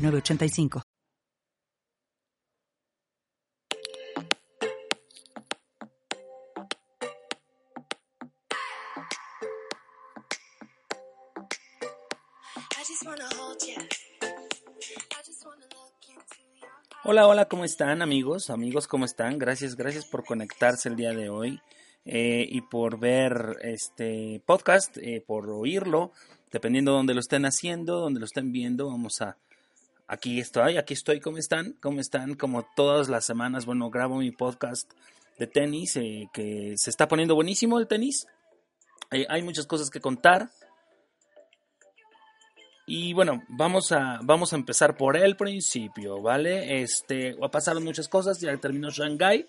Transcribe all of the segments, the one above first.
985. Hola, hola, ¿cómo están amigos? Amigos, ¿cómo están? Gracias, gracias por conectarse el día de hoy eh, y por ver este podcast, eh, por oírlo, dependiendo de donde lo estén haciendo, donde lo estén viendo, vamos a aquí estoy, aquí estoy, ¿cómo están? ¿Cómo están? Como todas las semanas, bueno, grabo mi podcast de tenis, eh, que se está poniendo buenísimo el tenis. hay muchas cosas que contar. Y bueno, vamos a, vamos a empezar por el principio, ¿vale? Este, pasaron muchas cosas, ya terminó Shanghai.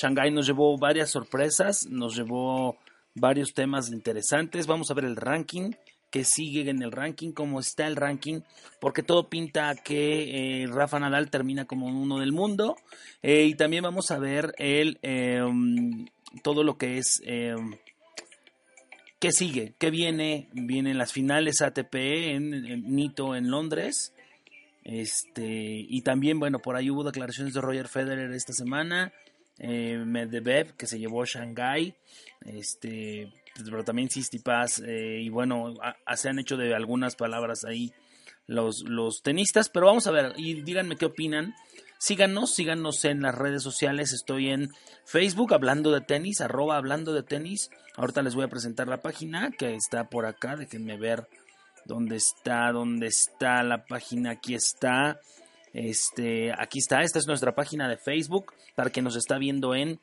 Shanghai nos llevó varias sorpresas, nos llevó varios temas interesantes. Vamos a ver el ranking que sigue en el ranking, cómo está el ranking, porque todo pinta que eh, Rafa Nadal termina como uno del mundo. Eh, y también vamos a ver el em, todo lo que es em, qué sigue, qué viene, vienen las finales ATP en, Nito en Londres. Este, y también, bueno, por ahí hubo declaraciones de Roger Federer esta semana, eh, Medvedev que se llevó a Shanghai, este, pero también Sistipas, eh, y bueno, se han hecho de algunas palabras ahí los, los tenistas, pero vamos a ver, y díganme qué opinan. Síganos, síganos en las redes sociales, estoy en Facebook hablando de tenis, arroba hablando de tenis. Ahorita les voy a presentar la página que está por acá, déjenme ver dónde está, dónde está la página, aquí está. Este, aquí está, esta es nuestra página de Facebook para quien nos está viendo en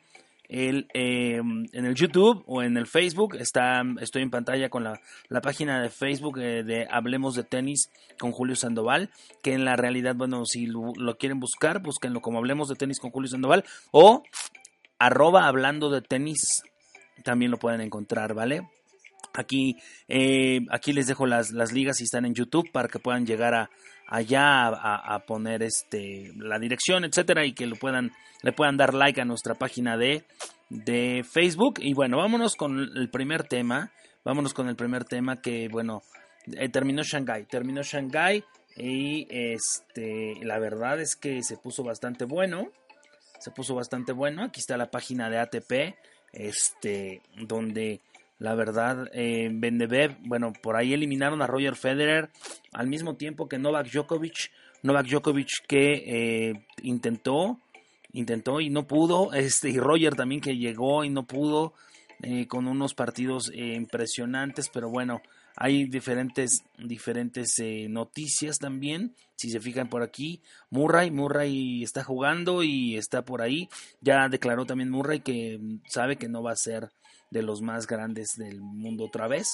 el, em, en el YouTube o en el Facebook. Está, estoy en pantalla con la, página de Facebook eh, de Hablemos de Tenis con Julio Sandoval, que en la realidad, bueno, si lo, quieren buscar, búsquenlo como Hablemos de Tenis con Julio Sandoval o arroba hablando de tenis, también lo pueden encontrar, ¿vale? Aquí, eh, aquí les dejo las, las ligas si están en YouTube para que puedan llegar a, allá a, poner este la dirección, etcétera, y que lo puedan, le puedan dar like a nuestra página de, de Facebook. Y bueno, vámonos con el primer tema. Vámonos con el primer tema que, bueno, eh, terminó Shanghai. Terminó Shanghai y este, la verdad es que se puso bastante bueno. Se puso bastante bueno. Aquí está la página de ATP, este, donde la verdad, eh, bueno, por ahí eliminaron a Roger Federer al mismo tiempo que Novak Djokovic. Novak Djokovic que eh, intentó, intentó y no pudo. Este, y Roger también que llegó y no pudo. Eh, con unos partidos eh, impresionantes, pero bueno, hay diferentes, diferentes noticias también. Si se fijan por aquí, Murray, Murray está jugando y está por ahí. Ya declaró también Murray que sabe que no va a ser de los más grandes del mundo otra vez,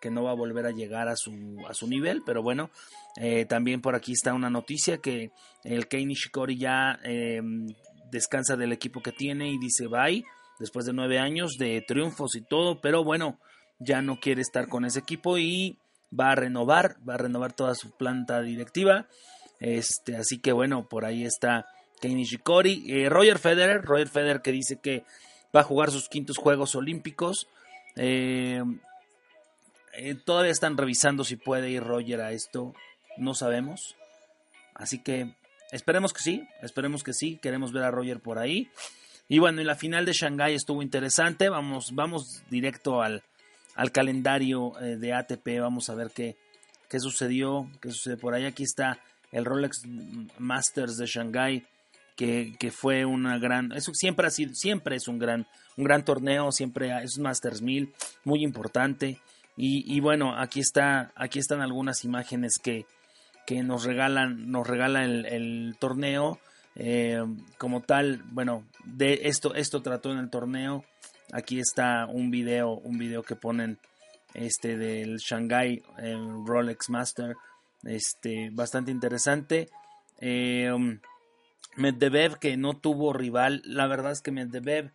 que no va a volver a llegar a su, a su nivel, pero bueno, eh, también por aquí está una noticia que el Kei Nishikori ya em, descansa del equipo que tiene y dice bye, después de nueve años de triunfos y todo, pero bueno, ya no quiere estar con ese equipo y va a renovar, va a renovar toda su planta directiva. Este, así que bueno, por ahí está Kei Nishikori. Eh, Roger Federer, Roger Federer que dice que va a jugar sus quintos Juegos Olímpicos. Eh, eh, todavía están revisando si puede ir Roger a esto, no sabemos. Así que esperemos que sí, esperemos que sí, queremos ver a Roger por ahí. Y bueno, en la final de Shanghai estuvo interesante, vamos, vamos directo al, al calendario eh, de ATP, vamos a ver qué, qué sucedió, qué sucede por ahí. Aquí está el Rolex Masters de Shanghai que, fue una gran, eso siempre ha sido, siempre es un gran, un gran torneo, siempre es un Masters 1000, muy importante. Y, bueno, aquí está, aquí están algunas imágenes que, que nos regalan, nos regala el, torneo. Eh, como tal, bueno, de esto, esto trató en el torneo. Aquí está un video, un video que ponen este del Shanghai Rolex Master, este bastante interesante. Eh, Medvedev que no tuvo rival, la verdad es que Medvedev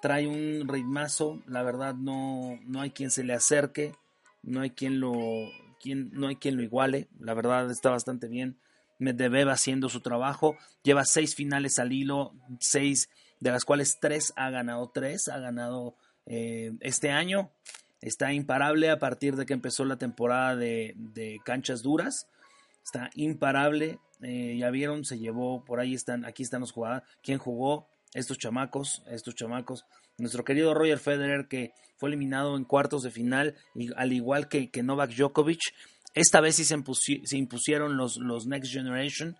trae un ritmazo, la verdad no, no hay quien se le acerque, no hay quien lo, quien, no hay quien lo iguale, la verdad está bastante bien. Medvedev haciendo su trabajo, lleva seis finales al hilo, seis de las cuales tres ha ganado tres, ha ganado eh, este año, está imparable a partir de que empezó la temporada de, de canchas duras, está imparable, eh, ya vieron, se llevó, por ahí están, aquí están los jugadores, quién jugó, estos chamacos, estos chamacos, nuestro querido Roger Federer que fue eliminado en cuartos de final, y, al igual que, que Novak Djokovic, esta vez sí se, impusieron los, los, Next Generation,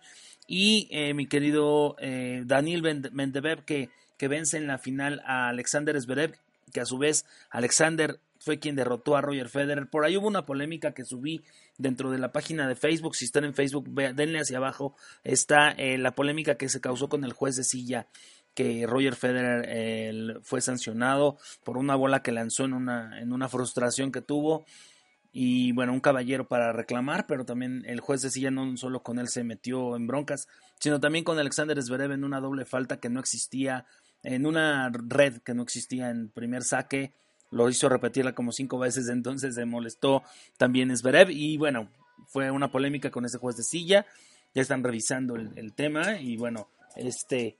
y eh, mi querido eh, Daniel Mendebev que, que vence en la final a Alexander Zverev, que a su vez Alexander fue quien derrotó a Roger Federer. Por ahí hubo una polémica que subí dentro de la página de Facebook. Si están en Facebook, denle hacia abajo. Está eh, la polémica que se causó con el juez de silla que Roger Federer fue sancionado por una bola que lanzó en una, en una frustración que tuvo. Y bueno, un caballero para reclamar, pero también el juez de silla no solo con él se metió en broncas, sino también con Alexander Zverev en una doble falta que no existía, en una red que no existía en primer saque lo hizo repetirla como cinco veces, entonces se molestó también Zverev y bueno, fue una polémica con ese juez de silla, ya están revisando el, tema y bueno, este,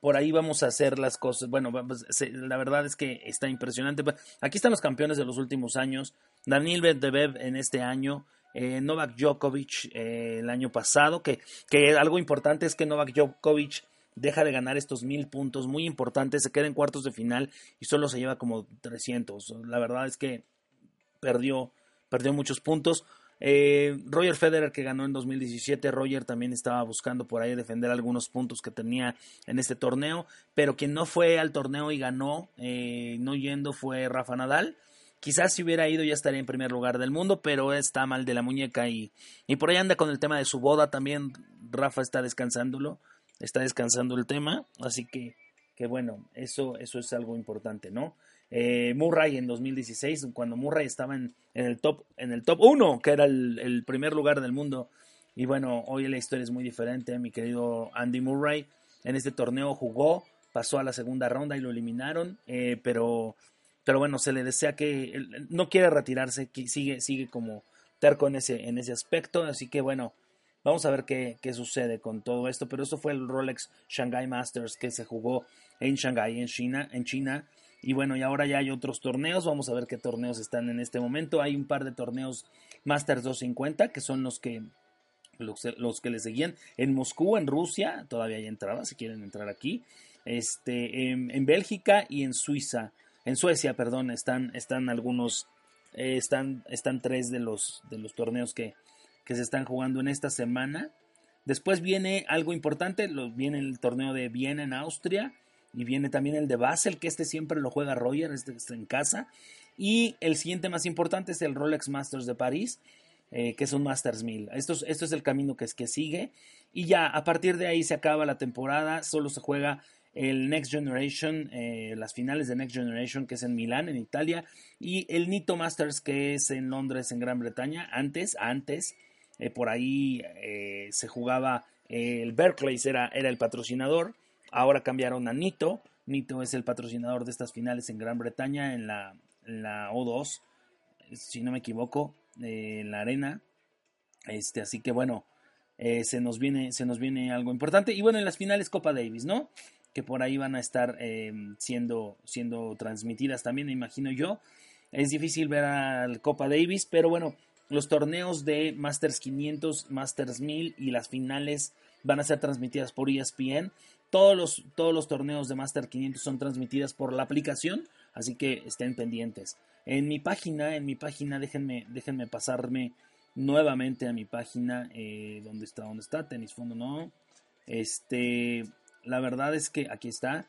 por ahí vamos a hacer las cosas. Bueno, la verdad es que está impresionante. Aquí están los campeones de los últimos años. Daniel Medvedev en este año. Eh, Novak Djokovic eh, el año pasado. Que, que algo importante es que Novak Djokovic deja de ganar estos mil puntos muy importantes, se queda en cuartos de final y solo se lleva como 300. La verdad es que perdió, perdió muchos puntos. Eh, Roger Federer que ganó en 2017, Roger también estaba buscando por ahí defender algunos puntos que tenía en este torneo, pero quien no fue al torneo y ganó, eh, no yendo, fue Rafa Nadal. Quizás si hubiera ido ya estaría en primer lugar del mundo, pero está mal de la muñeca y, y por ahí anda con el tema de su boda también. Rafa está descansándolo está descansando el tema, así que, que bueno, eso, eso es algo importante, ¿no? Eh, Murray en 2016, cuando Murray estaba en, en, el top en el top 1, que era el, primer lugar del mundo. Y bueno, hoy la historia es muy diferente. Mi querido Andy Murray en este torneo jugó, pasó a la segunda ronda y lo eliminaron, eh, pero, pero bueno, se le desea que no quiere retirarse, que sigue, sigue como terco en ese, en ese aspecto. Así que bueno, Vamos a ver qué, qué, sucede con todo esto, pero eso fue el Rolex Shanghai Masters que se jugó en Shanghai, en China, en China. Y bueno, y ahora ya hay otros torneos, vamos a ver qué torneos están en este momento. Hay un par de torneos Masters 250, que son los que los, que le seguían en Moscú, en Rusia, todavía hay entradas si quieren entrar aquí. Este, en, Bélgica y en Suiza, en Suecia, perdón, están, están algunos, eh, están, están tres de los, de los torneos que, que se están jugando en esta semana. Después viene algo importante, viene el torneo de Viena en Austria y viene también el de Basel, que este siempre lo juega Roger, este está en casa. Y el siguiente más importante es el Rolex Masters de París, eh, que es un Masters 1000. Esto es, esto es el camino que, es, que sigue. Y ya a partir de ahí se acaba la temporada, solo se juega el Next Generation, eh, las finales de Next Generation, que es en Milán, en Italia, y el Nito Masters, que es en Londres, en Gran Bretaña. Antes, antes eh, por ahí eh, se jugaba, eh, el Berkeley era, era el patrocinador, ahora cambiaron a Nito, Nito es el patrocinador de estas finales en Gran Bretaña, en la, la O2, si no me equivoco, en la arena, este, así que bueno, se, nos viene, se nos viene algo importante, y bueno, en las finales Copa Davis, ¿no? que por ahí van a estar siendo, siendo transmitidas también, me imagino yo. Es difícil ver al Copa Davis, pero bueno, los torneos de Masters 500, Masters 1000 y las finales van a ser transmitidas por ESPN. Todos los, todos los torneos de Master 500 son transmitidas por la aplicación, así que estén pendientes. En mi página, en mi página, déjenme, déjenme pasarme nuevamente a mi página. Eh, ¿Dónde está? ¿Dónde está? Tenis Fondo, no. Este, la verdad es que aquí está.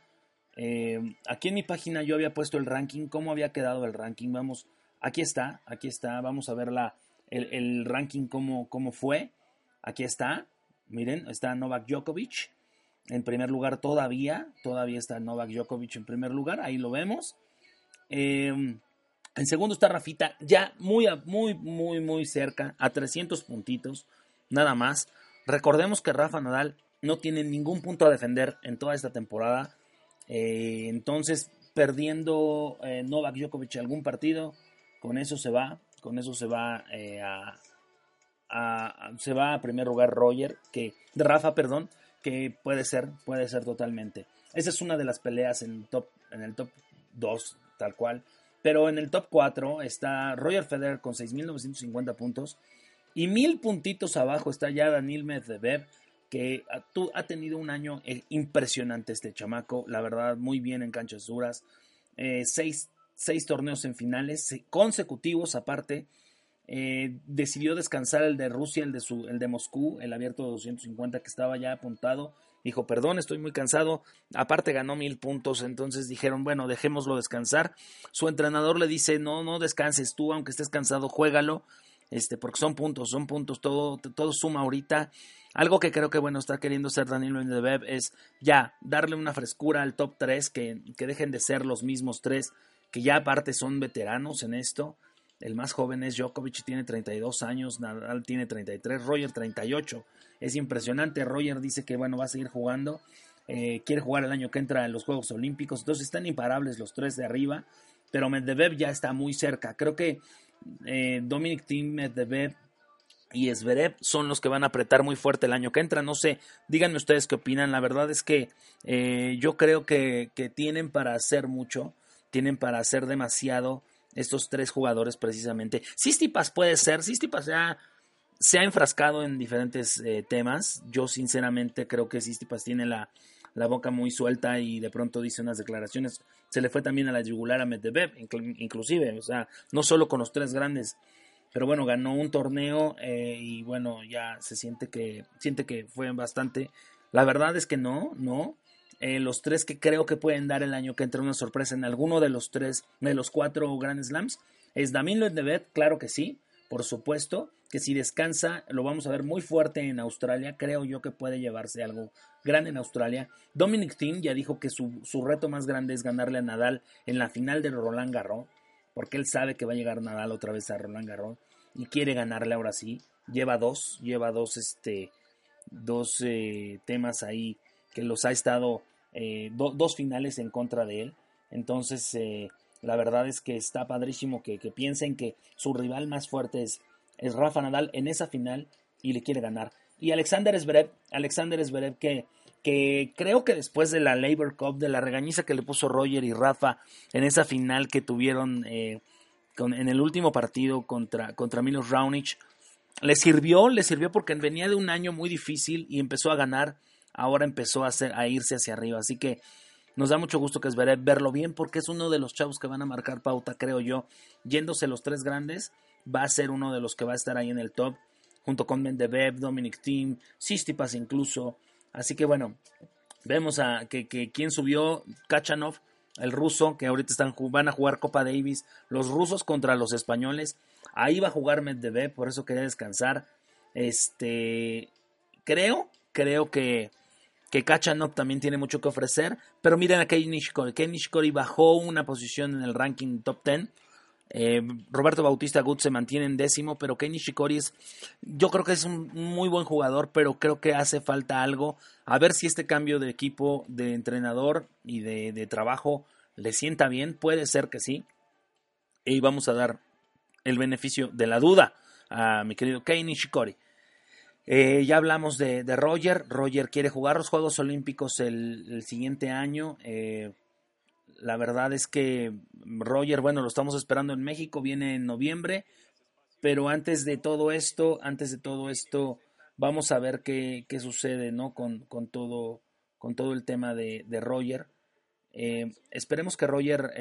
Eh, aquí en mi página yo había puesto el ranking, cómo había quedado el ranking. Vamos, aquí está, aquí está. Vamos a ver la, el, ranking cómo, cómo fue. Aquí está, miren, está Novak Djokovic en primer lugar todavía, todavía está Novak Djokovic en primer lugar, ahí lo vemos. Em, en segundo está Rafita, ya muy, muy, muy, muy cerca, a 300 puntitos, nada más. Recordemos que Rafa Nadal no tiene ningún punto a defender en toda esta temporada. Eh, entonces, perdiendo eh, Novak Djokovic algún partido, con eso se va, con eso se va eh, a, se va a primer lugar Roger, que Rafa, perdón, que puede ser, puede ser totalmente. Esa es una de las peleas en, top, en el top 2, tal cual. Pero en el top 4 está Roger Federer con 6.950 puntos. Y mil puntitos abajo está ya Daniel Medvedev, que ha, tenido un año eh, impresionante este chamaco. La verdad, muy bien en canchas duras. Eh, seis, torneos en finales consecutivos aparte. Eh, decidió descansar el de Rusia, el de, su, el de Moscú, el abierto de 250 que estaba ya apuntado. Dijo, perdón, estoy muy cansado. Aparte ganó mil puntos, entonces dijeron, bueno, dejémoslo descansar. Su entrenador le dice, no, no descanses tú, aunque estés cansado, juégalo. Este, porque son puntos, son puntos, todo, todo suma ahorita. Algo que creo que bueno está queriendo hacer Daniel Medvedev es ya darle una frescura al top 3, que, que dejen de ser los mismos tres, que ya aparte son veteranos en esto. El más joven es Djokovic, tiene 32 años, Nadal tiene 33, Roger 38. Es impresionante. Roger dice que bueno, va a seguir jugando. Eh, quiere jugar el año que entra en los Juegos Olímpicos. Entonces están imparables los tres de arriba. Pero Medvedev ya está muy cerca. Creo que eh, Dominic Thiem, Medvedev y Zverev son los que van a apretar muy fuerte el año que entra. No sé, díganme ustedes qué opinan. La verdad es que eh, yo creo que, que tienen para hacer mucho. Tienen para hacer demasiado estos tres jugadores precisamente. Sistipas puede ser, Sistipas ya se ha enfrascado en diferentes eh, temas. Yo sinceramente creo que Sistipas tiene la, la, boca muy suelta y de pronto dice unas declaraciones. Se le fue también a la yugular a Medvedev, inclusive, o sea, no solo con los tres grandes. Pero bueno, ganó un torneo eh, y bueno, ya se siente que, siente que fue bastante. La verdad es que no, no. Los tres que creo que pueden dar el año que entra una sorpresa en alguno de los tres, de los cuatro Grand Slams, es Damien Medvedev, claro que sí, por supuesto, que si descansa lo vamos a ver muy fuerte en Australia, creo yo que puede llevarse algo grande en Australia. Dominic Thiem ya dijo que su, su reto más grande es ganarle a Nadal en la final de Roland Garros, porque él sabe que va a llegar Nadal otra vez a Roland Garros y quiere ganarle ahora sí. Lleva dos, lleva dos, este, dos eh, temas ahí que los ha estado eh, dos finales en contra de él. Entonces, eh, la verdad es que está padrísimo que, piensen que su rival más fuerte es, es, Rafa Nadal en esa final y le quiere ganar. Y Alexander Zverev, Alexander Zverev que, que creo que después de la Labor Cup, de la regañiza que le puso Roger y Rafa en esa final que tuvieron eh, en el último partido contra, contra Milos Raonic, le sirvió, le sirvió porque venía de un año muy difícil y empezó a ganar ahora empezó a, irse hacia arriba. Así que nos da mucho gusto que es verlo bien porque es uno de los chavos que van a marcar pauta, creo yo. Yéndose los tres grandes, va a ser uno de los que va a estar ahí en el top, junto con Mendebev, Dominic Thiem, Sistipas incluso. Así que bueno, vemos a que, subió, Kachanov, el ruso, que ahorita están, van a jugar Copa Davis, los rusos contra los españoles. Ahí va a jugar Medvedev, por eso quería descansar. Este, creo, creo que que Kachanov también tiene mucho que ofrecer, pero miren a Kei Nishikori. Kei Nishikori bajó una posición en el ranking top 10. Eh, Roberto Bautista Gut se mantiene en décimo, pero Kei Nishikori es, yo creo que es un muy buen jugador, pero creo que hace falta algo. A ver si este cambio de equipo, de entrenador y de, de trabajo le sienta bien. Puede ser que sí. Y vamos a dar el beneficio de la duda a mi querido Kei Nishikori. Eh, ya hablamos de, Roger. Roger quiere jugar los Juegos Olímpicos el, siguiente año. Eh, la verdad es que Roger, bueno, lo estamos esperando en México, viene en noviembre. Pero antes de todo esto, antes de todo esto, vamos a ver qué, qué sucede, ¿no? Con, con, todo, con todo el tema de, Roger. Eh, esperemos que Roger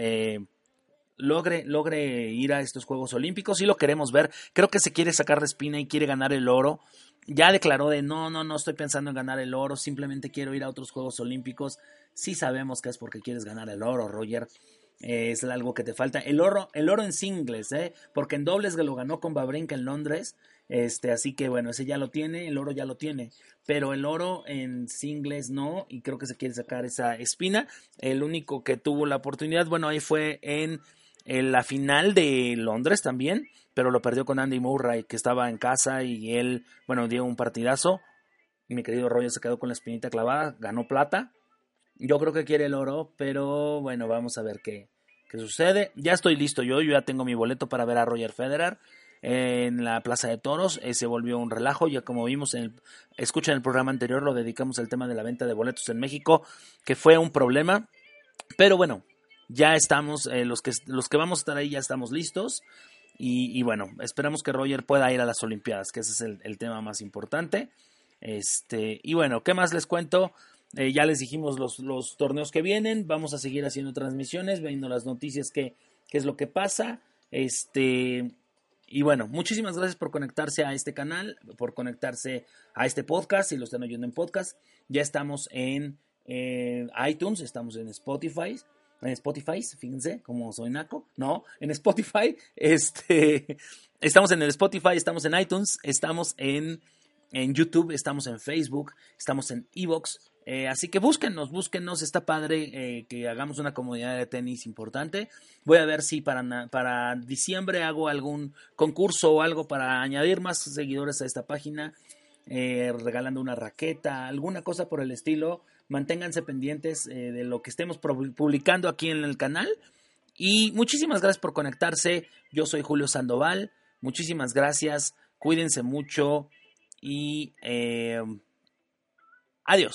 logre, logre ir a estos Juegos Olímpicos. y lo queremos ver. Creo que se quiere sacar de espina y quiere ganar el oro. Ya declaró de no, no, no estoy pensando en ganar el oro, simplemente quiero ir a otros Juegos Olímpicos. Sí sabemos que es porque quieres ganar el oro, Roger. es algo que te falta. El oro, el oro en singles, ¿eh? porque en dobles lo ganó con Babrinka en Londres. Este, así que bueno, ese ya lo tiene, el oro ya lo tiene, pero el oro en singles no, y creo que se quiere sacar esa espina. El único que tuvo la oportunidad, bueno, ahí fue en en la final de Londres también, pero lo perdió con Andy Murray, que estaba en casa y él, bueno, dio un partidazo. Mi querido Roger se quedó con la espinita clavada, ganó plata. Yo creo que quiere el oro, pero bueno, vamos a ver qué, qué sucede. Ya estoy listo yo, yo ya tengo mi boleto para ver a Roger Federer en la Plaza de Toros. Se volvió un relajo, ya como vimos en el, escucha en el programa anterior, lo dedicamos al tema de la venta de boletos en México, que fue un problema. Pero bueno, ya estamos, eh, los, que, los que vamos a estar ahí ya estamos listos. Y, bueno, esperamos que Roger pueda ir a las Olimpiadas, que ese es el, tema más importante. Este, y bueno, ¿qué más les cuento? Eh, ya les dijimos los, los, torneos que vienen. Vamos a seguir haciendo transmisiones, viendo las noticias, qué es lo que pasa. Este, y bueno, muchísimas gracias por conectarse a este canal, por conectarse a este podcast, si lo están oyendo en podcast. Ya estamos en iTunes, estamos en Spotify, en Spotify, fíjense como soy naco, no, en Spotify, este, estamos en el Spotify, estamos en iTunes, estamos en, en YouTube, estamos en Facebook, estamos en Evox, eh, así que búsquenos, búsquenos, está padre eh, que hagamos una comunidad de tenis importante. Voy a ver si para, para diciembre hago algún concurso o algo para añadir más seguidores a esta página, eh, regalando una raqueta, alguna cosa por el estilo. Manténganse pendientes de lo que estemos publicando aquí en el canal. Y muchísimas gracias por conectarse. Yo soy Julio Sandoval. Muchísimas gracias. Cuídense mucho y adiós.